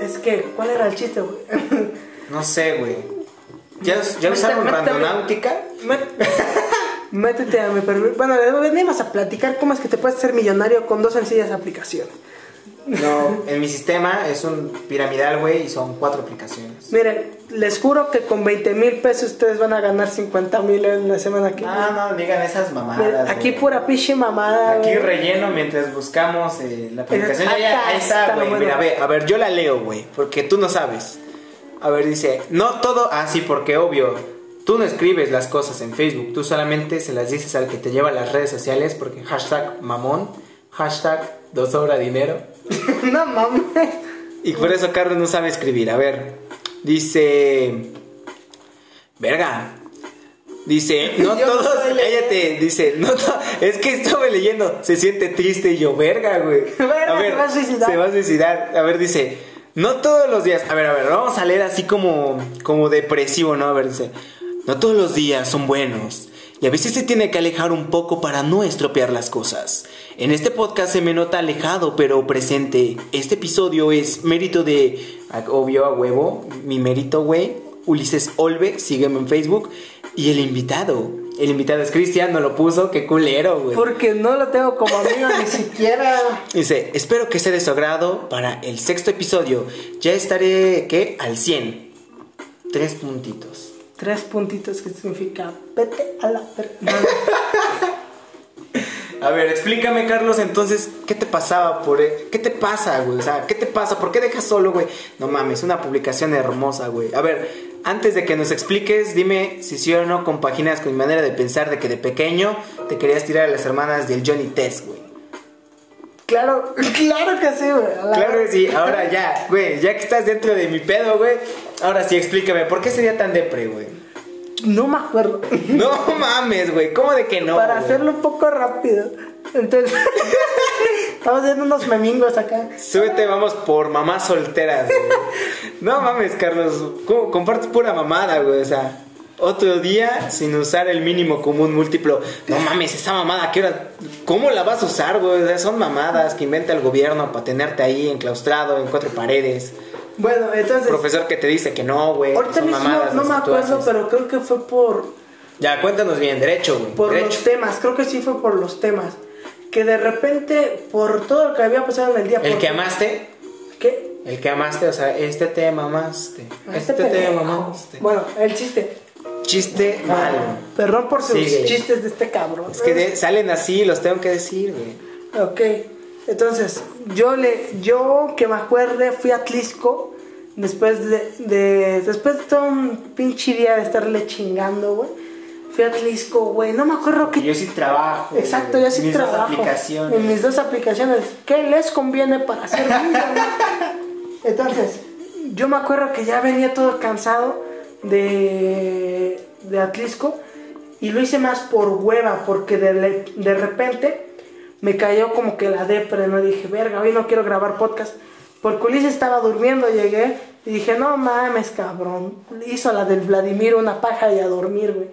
es que... ¿Cuál era el chiste, güey? No sé, güey. ¿Ya, ya usaron randonáutica? Métete a mi perfil. Bueno, venimos a platicar cómo es que te puedes ser millonario con dos sencillas aplicaciones. No, en mi sistema es un piramidal, güey, y son cuatro aplicaciones. Miren, les juro que con 20 mil pesos ustedes van a ganar 50 mil en la semana que No, no, digan esas Miren, mamadas. Aquí güey. pura piche mamada. Aquí güey. relleno mientras buscamos eh, la aplicación. Ya, ahí está, está, güey. bueno. Mira, ve, a ver, yo la leo, güey, porque tú no sabes. A ver, dice, no todo, ah, sí, porque obvio, tú no escribes las cosas en Facebook, tú solamente se las dices al que te lleva a las redes sociales, porque hashtag mamón, hashtag dos sobra dinero. no mames. Y por eso Carlos no sabe escribir. A ver, dice. Verga. Dice, no Yo no todos, leyendo. cállate, dice, no es que estaba leyendo, se siente triste y yo, verga, güey. Verga, a ver, se va a suicidar. Se va a suicidar. A ver, dice, no todos los días, a ver, a ver, vamos a leer así como, como depresivo, ¿no? A ver, dice, no todos los días son buenos. Y a veces se tiene que alejar un poco para no estropear las cosas. En este podcast se me nota alejado pero presente. Este episodio es mérito de, a- obvio a huevo, mi mérito, güey. Ulises Olve, sígueme en Facebook. Y el invitado. El invitado es Cristian, no lo puso, qué culero, güey. Porque no lo tengo como amigo ni siquiera. Dice, espero que sea de su agrado para el sexto episodio. Ya estaré, ¿qué? Al 100. Tres puntitos. Tres puntitos que significa vete a la ver- no, no. A ver, explícame, Carlos, entonces, ¿qué te pasaba por e- ¿Qué te pasa, güey? O sea, ¿qué te pasa? ¿Por qué dejas solo, güey? No mames, una publicación hermosa, güey. A ver, antes de que nos expliques, dime si sí o no compaginas con mi manera de pensar de que de pequeño te querías tirar a las hermanas del Johnny Test, güey. Claro, claro que sí, güey. Claro que sí, ahora ya, güey, ya que estás dentro de mi pedo, güey, ahora sí explícame, ¿por qué sería tan depre, güey? No me acuerdo. No mames, güey, ¿cómo de que no? Para güey? hacerlo un poco rápido. Entonces, estamos haciendo unos memingos acá. Súbete, vamos por mamás solteras, güey. No mames, Carlos. ¿cómo compartes pura mamada, güey? O sea, otro día sin usar el mínimo común múltiplo. No mames, esa mamada, ¿qué hora? ¿Cómo la vas a usar, güey? Son mamadas que inventa el gobierno para tenerte ahí enclaustrado en cuatro paredes. Bueno, entonces. Profesor que te dice que no, güey. Ahorita Son mismo mamadas no me acuerdo, pero creo que fue por, Ya, cuéntanos bien, derecho, güey. por derecho. los temas. Creo que sí fue por los temas. Que de repente, por todo lo que había pasado en el día. El por- que amaste, ¿Qué? el que amaste, o sea, este te mamaste. Este, te pendejo. mamaste. Bueno, el chiste. Chiste malo. Perdón por sus Síguele. chistes de este cabrón. Es que de- salen así, los tengo que decir, güey. Ok, entonces yo le, yo que me acuerde fui a Tlisco después de, de- después de todo un pinche día de estarle chingando, güey. Fui a Tlisco, güey, no me acuerdo qué. Yo sí trabajo. Exacto, güey. yo sí Mis dos trabajo aplicaciones. en mis dos aplicaciones. ¿Qué les conviene para hacer? Entonces, yo me acuerdo que ya venía todo cansado de, de Atlisco y lo hice más por hueva, porque de, de repente me cayó como que la depre, ¿no? Dije, verga, hoy no quiero grabar podcast. Porque Ulises estaba durmiendo, llegué y dije, no mames, cabrón. Hizo la del Vladimir una paja y a dormir, güey.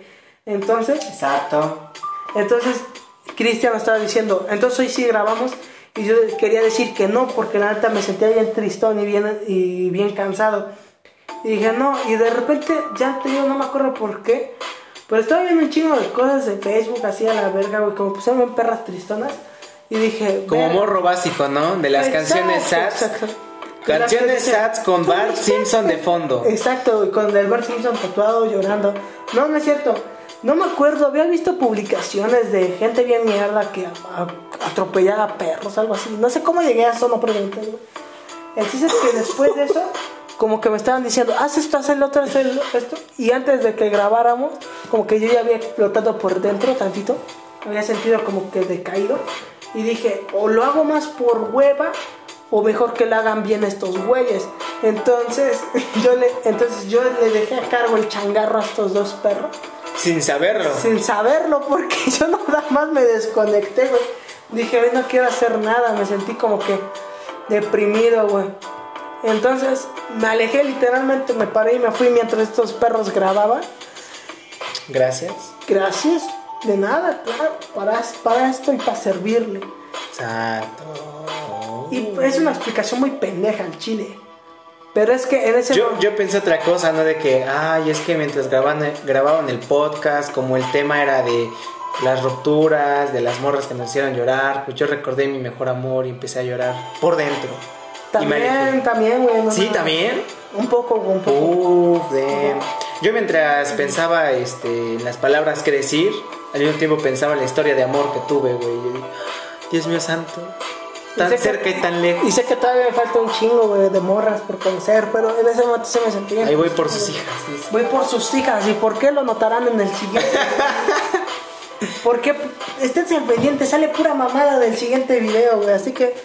Entonces, Exacto. entonces, Cristian me estaba diciendo, entonces hoy sí grabamos. Y yo quería decir que no, porque la neta me sentía bien tristón y bien, y bien cansado. Y dije, no, y de repente, ya te digo, no me acuerdo por qué. Pero estaba viendo un chingo de cosas de Facebook, así a la verga, güey, como pusieron bien perras tristonas. Y dije, Como morro básico, ¿no? De las Exacto, canciones SATs. exacto. Canciones SATs con "Tú Bart Simpson de fondo. Exacto, güey, con el Bart Simpson tatuado llorando. No, no es cierto. No me acuerdo, había visto publicaciones de gente bien mierda que atropellaba perros, algo así. No sé cómo llegué a eso, no pregunté. El chiste es que después de eso, como que me estaban diciendo, haz esto, haz el otro, haz el- esto. Y antes de que grabáramos, como que yo ya había explotado por dentro tantito. Había sentido como que decaído. Y dije, o lo hago más por hueva, o mejor que lo hagan bien estos güeyes. Entonces yo le, entonces yo le dejé a cargo el changarro a estos dos perros. Sin saberlo. Sin saberlo, porque yo nada más me desconecté, güey. Dije, hoy no quiero hacer nada, me sentí como que deprimido, güey. Entonces me alejé literalmente, me paré y me fui mientras estos perros grababan. Gracias. Gracias, de nada, claro, para, para esto y para servirle. Exacto. Y es una explicación muy pendeja al chile. Pero es que en ese Yo, yo pensé otra cosa, ¿no? De que, ay, es que mientras grababan, grababan el podcast, como el tema era de las rupturas, de las morras que nos hicieron llorar, pues yo recordé mi mejor amor y empecé a llorar por dentro. Y también, también, güey. no, Sí, no. también. Un poco, un poco. Uf, damn. Yo mientras pensaba este, en las palabras que decir, al mismo tiempo pensaba en la historia de amor que tuve, güey. Yo dije, Dios mío santo, tan Y que- cerca y tan Y lejos. sé que todavía me falta un chingo, güey, de morras por conocer, pero en ese momento se me sentía. Ahí voy por sus hijas. Voy por sus hijas. ¿Y por qué lo notarán en el siguiente? Porque esténse pendientes, sale pura mamada del siguiente video, güey. Así que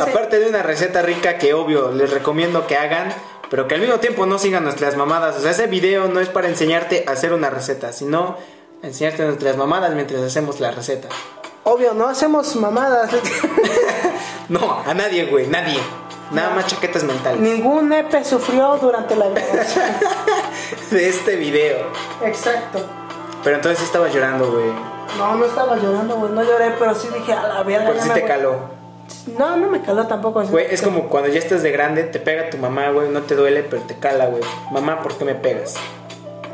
Aparte de una receta rica que obvio les recomiendo que hagan, pero que al mismo tiempo no sigan nuestras mamadas. O sea, ese video no es para enseñarte a hacer una receta, sino enseñarte nuestras mamadas mientras hacemos la receta. obvio, no hacemos mamadas. No, a nadie, güey, nadie. Nada más chaquetas mentales Ningún nepe sufrió durante la grabación. de este video. Exacto. Pero entonces estaba llorando, güey. No, no estaba llorando, güey. No lloré, pero sí dije, a la verga. Me te voy". caló. No, no me caló tampoco. Güey, es como cuando ya estás de grande, te pega tu mamá, güey, no te duele, pero te cala, güey. Mamá, ¿por qué me pegas?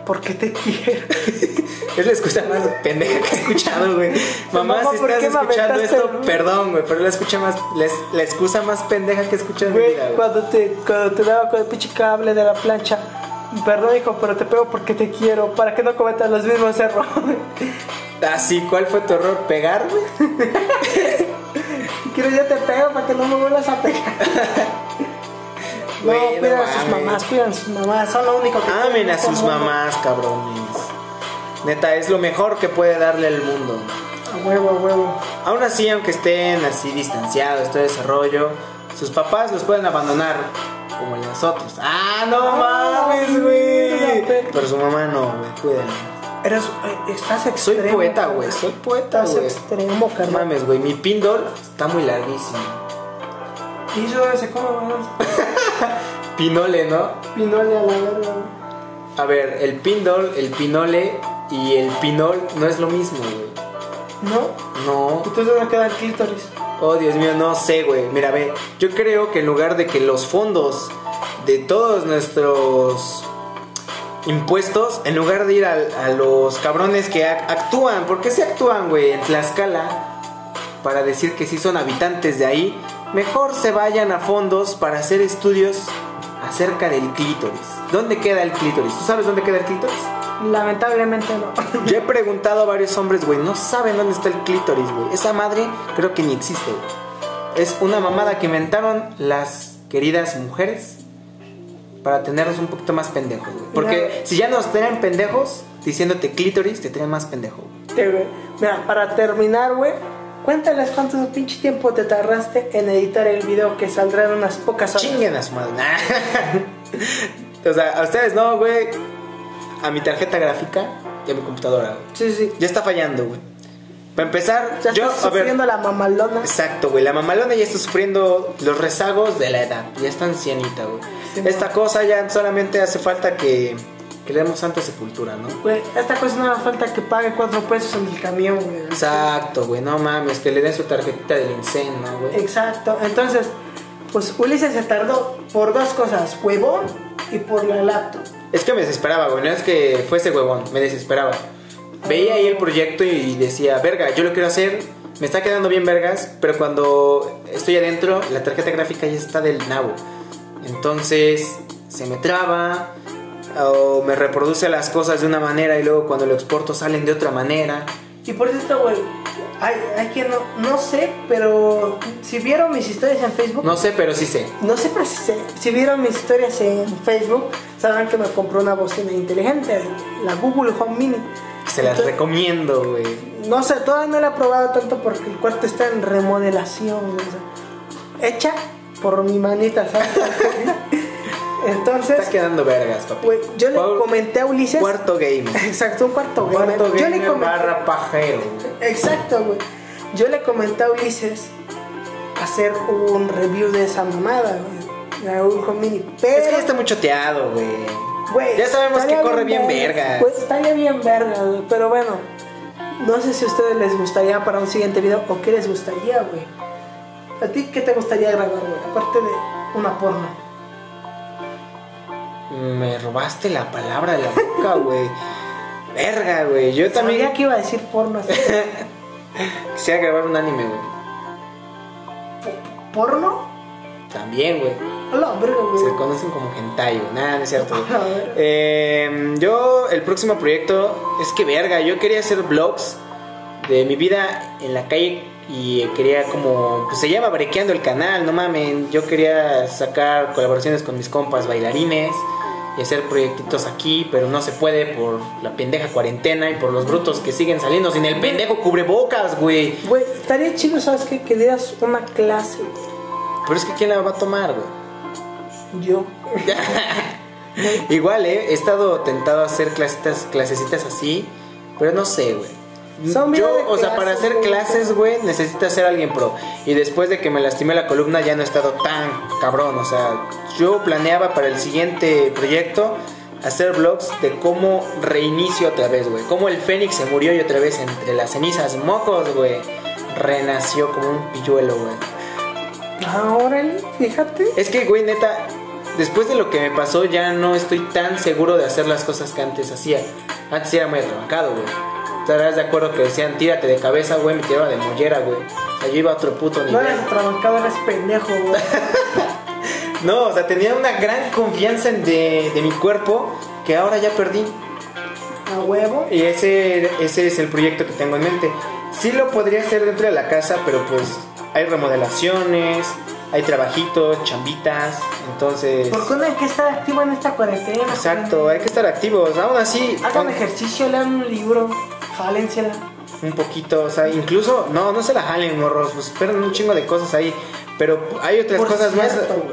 Porque te quiero. Es la excusa más pendeja que he escuchado, güey. Mamá, Mamá, si ¿por estás qué me escuchando aventaste esto, el- perdón, güey, pero la, escucha más, la, la excusa más pendeja que he escuchado en mi Güey, vida, güey. cuando te, cuando te daba con el pinche cable de la plancha. Perdón, hijo, pero te pego porque te quiero. Para que no cometas los mismos errores. Ah, sí, ¿cuál fue tu error? ¿Pegar, güey? Quiero yo te pego para que no me vuelvas a pegar. No, cuidan a sus mamás, cuidan a sus mamás. Son lo único que Amen a sus mamás, cabrones. Neta, es lo mejor que puede darle el mundo. A huevo, a huevo. Aún así, aunque estén así distanciados, todo ese rollo, sus papás los pueden abandonar, como nosotros. ¡Ah, no Ah, mames, güey! Pero su mamá no, güey, cuídenla. Eres, eh, estás Soy extremo. poeta, cabrón. güey, soy poeta, Estás güey. extremo, No carnal. mames, güey, mi pindol está muy larguísimo. Y eso se come. Pinole, ¿no? Pinole a la verga. A ver, el pindol, el pinole y el pinol no es lo mismo, güey. ¿No? No. Entonces ¿dónde queda el clítoris? Oh, Dios mío, no sé, güey. Mira, ve, yo creo que en lugar de que los fondos de todos nuestros impuestos, en lugar de ir al- a, los cabrones que ac- actúan, porque se actúan, güey, en Tlaxcala, para decir que sí son habitantes de ahí, mejor se vayan a fondos para hacer estudios acerca del clítoris. ¿Dónde queda el clítoris? ¿Tú sabes dónde queda el clítoris? Lamentablemente no. Yo he preguntado a varios hombres, güey, no saben dónde está el clítoris, güey. Esa madre creo que ni existe, güey. Es una mamada que inventaron las queridas mujeres para tenernos un poquito más pendejos, güey. Porque Mira. si ya nos tenían pendejos diciéndote clítoris, te traen más pendejo, güey. Mira, para terminar, güey, cuéntales cuánto pinche tiempo te tardaste en editar el video que saldrá en unas pocas horas. Chinguen a su madre. o sea, a ustedes no, güey. A mi tarjeta gráfica y a mi computadora, güey. Sí, sí. Ya está fallando, güey. Para empezar, Ya yo, a ver, sufriendo la mamalona. Exacto, güey. La mamalona ya está sufriendo los rezagos de la edad. Ya está ancianita, güey. Sí, Esta cosa ya solamente hace falta que, que le demos santa sepultura, ¿no? Güey, esta cosa no hace falta que pague cuatro pesos en el camión, güey. Exacto, güey. No mames, que le den su tarjetita del INSEN, ¿no, güey? Exacto. Entonces, pues Ulises se tardó por dos cosas, huevón y por la laptop. Es que me desesperaba, güey. No es que fuese huevón, me desesperaba. Veía ahí el proyecto y decía, verga, yo lo quiero hacer. Me está quedando bien vergas, pero cuando estoy adentro, la tarjeta gráfica ya está del nabo. Entonces, se me traba o me reproduce las cosas de una manera y luego cuando lo exporto salen de otra manera. Y por cierto, güey, hay, hay quien no, no sé, pero si vieron mis historias en Facebook, No sé, pero sí sé. No sé pero si, se- si vieron mis historias en Facebook, sabrán que me compré una bocina inteligente, la Google Home Mini. Se las Entonces, recomiendo, güey. No sé, todavía no la he probado tanto porque el cuarto está en remodelación. o sea, hecha por mi manita, ¿sabes? Entonces, Está quedando vergas, papi. güey, yo le comenté a Ulises. Cuarto gamer. Exacto, un cuarto gamer. Cuarto yo le gamer comenté, barra pajero. Exacto, güey. Yo le comenté a Ulises hacer un review de esa mamada, güey. Home Mini. Pero, Es que ya está muy choteado, güey. Güey, Ya sabemos que corre bien verga. Pues estaría bien verga, güey, pero bueno. No sé si a ustedes les gustaría para un siguiente video o qué les gustaría, güey. ¿A ti qué te gustaría grabar, güey? Aparte de una porno. Me robaste la palabra de la boca, güey. Verga, güey. Yo también Sabía que iba a decir porno. así. quisiera grabar un anime, güey. ¿Porno? También, güey. A la verga, Se güey. conocen como hentai, güey. Nada, no es cierto. güey. Eh, yo, el próximo proyecto es que verga, yo quería hacer vlogs de mi vida en la calle y quería como, pues se llama Brequeando el canal, no mamen. Yo quería sacar colaboraciones con mis compas bailarines y hacer proyectitos aquí, pero no se puede por la pendeja cuarentena y por los brutos que siguen saliendo sin el pendejo cubrebocas, güey. Güey, estaría chido, ¿sabes qué? Que dieras una clase. Pero es que ¿quién la va a tomar, güey? Yo. Igual, eh, he estado tentado a hacer clasecitas, clasecitas así, pero no sé, güey. Son Yo, o sea, para hacer clases, güey, necesitas ser alguien pro. Y después de que me lastimé la columna ya no he estado tan cabrón. O sea, yo planeaba para el siguiente proyecto hacer vlogs de cómo reinicio otra vez, güey. Cómo el Fénix se murió y otra vez entre las cenizas mocos, güey. Renació como un pilluelo, güey. Ah, órale, fíjate. Es que, güey, neta, después de lo que me pasó, ya no estoy tan seguro de hacer las cosas que antes hacía. Antes era muy atrabancado, güey. Estarás de acuerdo que decían, tírate de cabeza, güey, me tiraba de mollera, güey. O sea, yo iba a otro puto No nivel. eres atrabancado, eres pendejo, güey. No, o sea, tenía una gran confianza en de, de mi cuerpo que ahora ya perdí. A huevo. Y ese, ese es el proyecto que tengo en mente. Sí lo podría hacer dentro de la casa, pero pues hay remodelaciones, hay trabajitos, chambitas, entonces... Porque uno hay que estar activo en esta cuarentena. Exacto, hay que estar activos. Aún así, Hagan con- ejercicio, lean un libro, jálensela. un poquito, o sea, incluso, no, no se la jalen, morros, pues esperan un chingo de cosas ahí. Pero hay otras Por cosas más.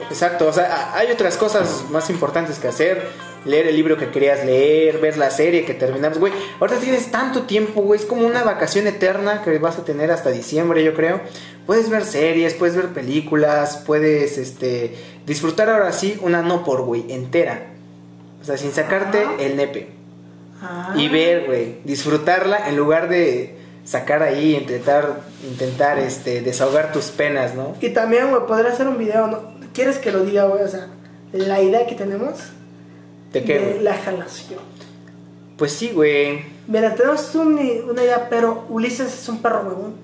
Exacto, o sea, hay otras cosas más importantes que hacer. Leer el libro que querías leer, ver la serie que terminamos, güey. Ahorita tienes tanto tiempo, güey. Es como una vacación eterna que vas a tener hasta diciembre, yo creo. Puedes ver series, puedes ver películas, puedes, este, disfrutar ahora sí una no por, güey, entera. O sea, sin sacarte el nepe. Y ver, güey, disfrutarla en lugar de sacar ahí, intentar, intentar, este, desahogar tus penas, ¿no? Y también, güey, podría hacer un video, ¿no? ¿Quieres que lo diga, güey? O sea, la idea que tenemos ¿De qué, la jalación. Pues sí, güey. Mira, tenemos un- una idea, pero Ulises es un perro huevón.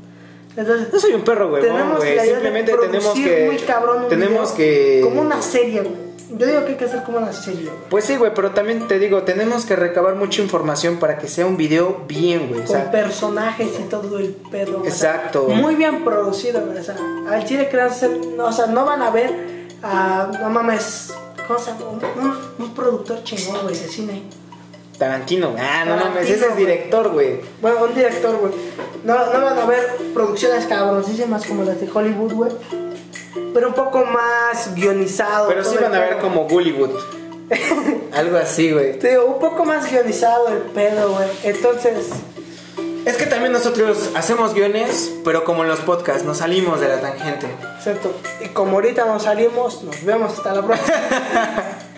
Entonces, No soy un perro, güey, tenemos güey. la idea de Simplemente tenemos que. muy cabrón un tenemos que. Como una serie, güey. Yo digo que hay que hacer como una serie, güey. Pues sí, güey, pero también te digo, tenemos que recabar mucha información para que sea un video bien, güey. Con personajes y todo el pedo. güey. O sea, Exacto. muy bien producido, güey. O sea, al chile que o sea, no van a ver a, no mames, ¿cómo se llama? Un, un- un productor chingón, güey, de cine. Tarantino. Ah, no mames, ese es director, güey. Bueno, un director, güey. No, no van a ver producciones cabroncísimas como las de Hollywood, güey. Pero un poco más guionizado. Pero sí van a ver como Gullywood. Algo así, güey. Te digo, un poco más guionizado el pedo, güey. Entonces, Es que también nosotros hacemos guiones, pero como en los podcasts, nos salimos de la tangente. Exacto. Y como ahorita nos salimos, nos vemos hasta la próxima.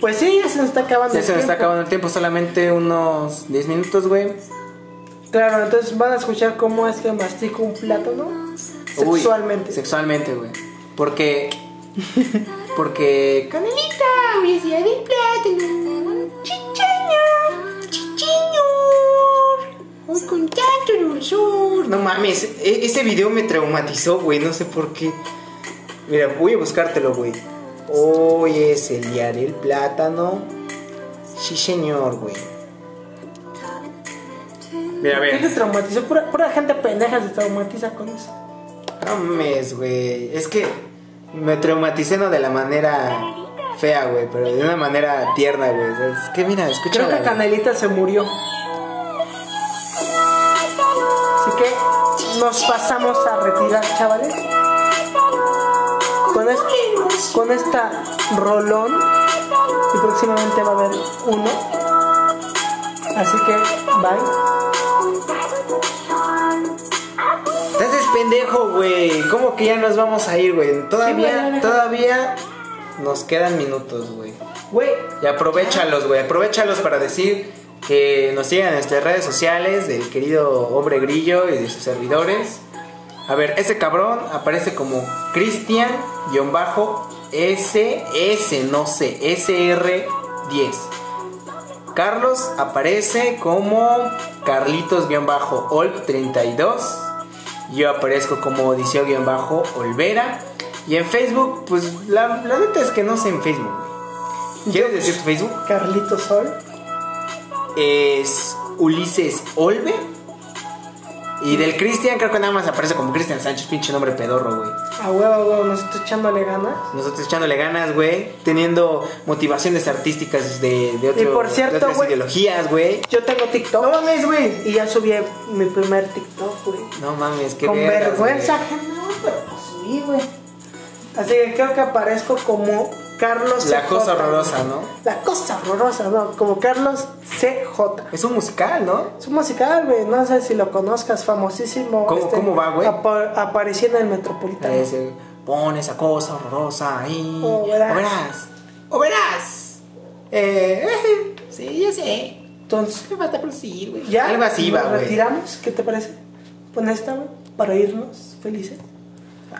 pues sí, ya se nos está acabando Ya el se nos está tiempo. acabando el tiempo, solamente unos 10 minutos, güey. Claro, entonces van a escuchar cómo es que mastico un plátano Uy, sexualmente. sexualmente, güey. Porque. Porque. Canelita, es día del plátano. Chicheño, chicheño. Hoy con tanto dulzor. No mames, e- ese video me traumatizó, güey. No sé por qué. Mira, voy a buscártelo, güey. Hoy es el día del plátano. Sí, señor, güey. Mira, a ¿Qué te ver. traumatizó? Pura, pura gente pendeja se traumatiza con eso. No mames, güey. Es que me traumaticé no de la manera fea, güey, pero de una manera tierna, güey. Es que mira, escucha. Creo que Canelita se murió. Así que nos pasamos a retirar, chavales. Con, este, con esta rolón. Y próximamente va a haber uno. Así que, bye. Estás es pendejo, güey. ¿Cómo que ya nos vamos a ir, güey? Todavía, todavía nos quedan minutos, güey. Güey, Y aprovechalos, güey. Aprovechalos para decir Que nos sigan en nuestras redes sociales del querido hombre grillo y de sus servidores. A ver, ese cabrón aparece como Cristian-SS, no sé, SR10. Carlos aparece como Carlitos-Olp32. Yo aparezco como Odiseo-Olvera. Y en Facebook, pues la, la neta es que no sé en Facebook. güey. ¿Quieres decir tu Facebook? Carlito Sol. Es Ulises Olve. Y del Cristian, creo que nada más aparece como Cristian Sánchez, pinche nombre pedorro, güey. A huevo, a huevo, nosotros echándole ganas. Nosotros echándole ganas, güey. Teniendo motivaciones artísticas de, de, otro- Y por cierto, de otras güey. ideologías, güey. Yo tengo TikTok. No mames, güey. Y ya subí mi primer TikTok, güey. No mames, qué Con vergas, vergüenza güey. ajena, pero pues subí, güey. Así que creo que aparezco como Carlos La CJ, cosa horrorosa, ¿no? La cosa horrorosa, ¿no? Como Carlos CJ. Es un musical, ¿no? Es un musical, güey. No sé si lo conozcas, famosísimo. este, ¿Cómo- cómo va, güey? apa- apareció en el Metropolitano. Ese, pon esa cosa horrorosa ahí. O verás. O verás. O verás. Eh, eh, sí, ya sé. Entonces, Me falta producir, güey. ya. Algo así va, güey. retiramos. ¿Qué te parece? Pon esta, güey. Para irnos felices.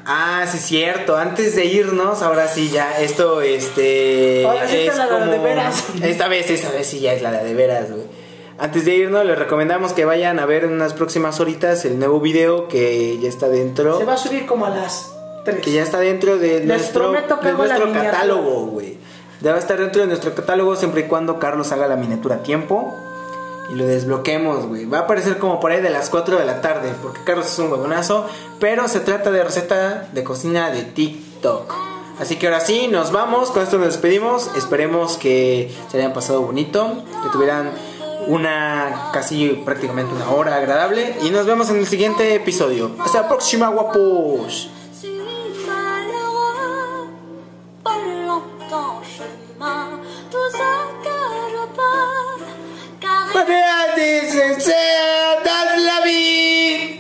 Ah, sí, cierto. Antes de irnos, ahora sí, ya, esto, este. Ahora sí está la de veras. Esta vez, esta vez sí, ya es la de veras, güey. Antes de irnos, les recomendamos que vayan a ver en unas próximas horitas el nuevo video que ya está dentro. Se va a subir como a las 3. Que ya está dentro de Les nuestro, de nuestro catálogo, güey. Ya va a estar dentro de nuestro catálogo siempre y cuando Carlos haga la miniatura a tiempo. Y lo desbloquemos, güey. Va a aparecer como por ahí de las 4 de la tarde. Porque Carlos es un huevonazo. Pero se trata de receta de cocina de TikTok. Así que ahora sí, nos vamos. Con esto nos despedimos. Esperemos que se hayan pasado bonito. Que tuvieran una casi prácticamente una hora agradable. Y nos vemos en el siguiente episodio. Hasta la próxima, guapos. But yeah, this is it.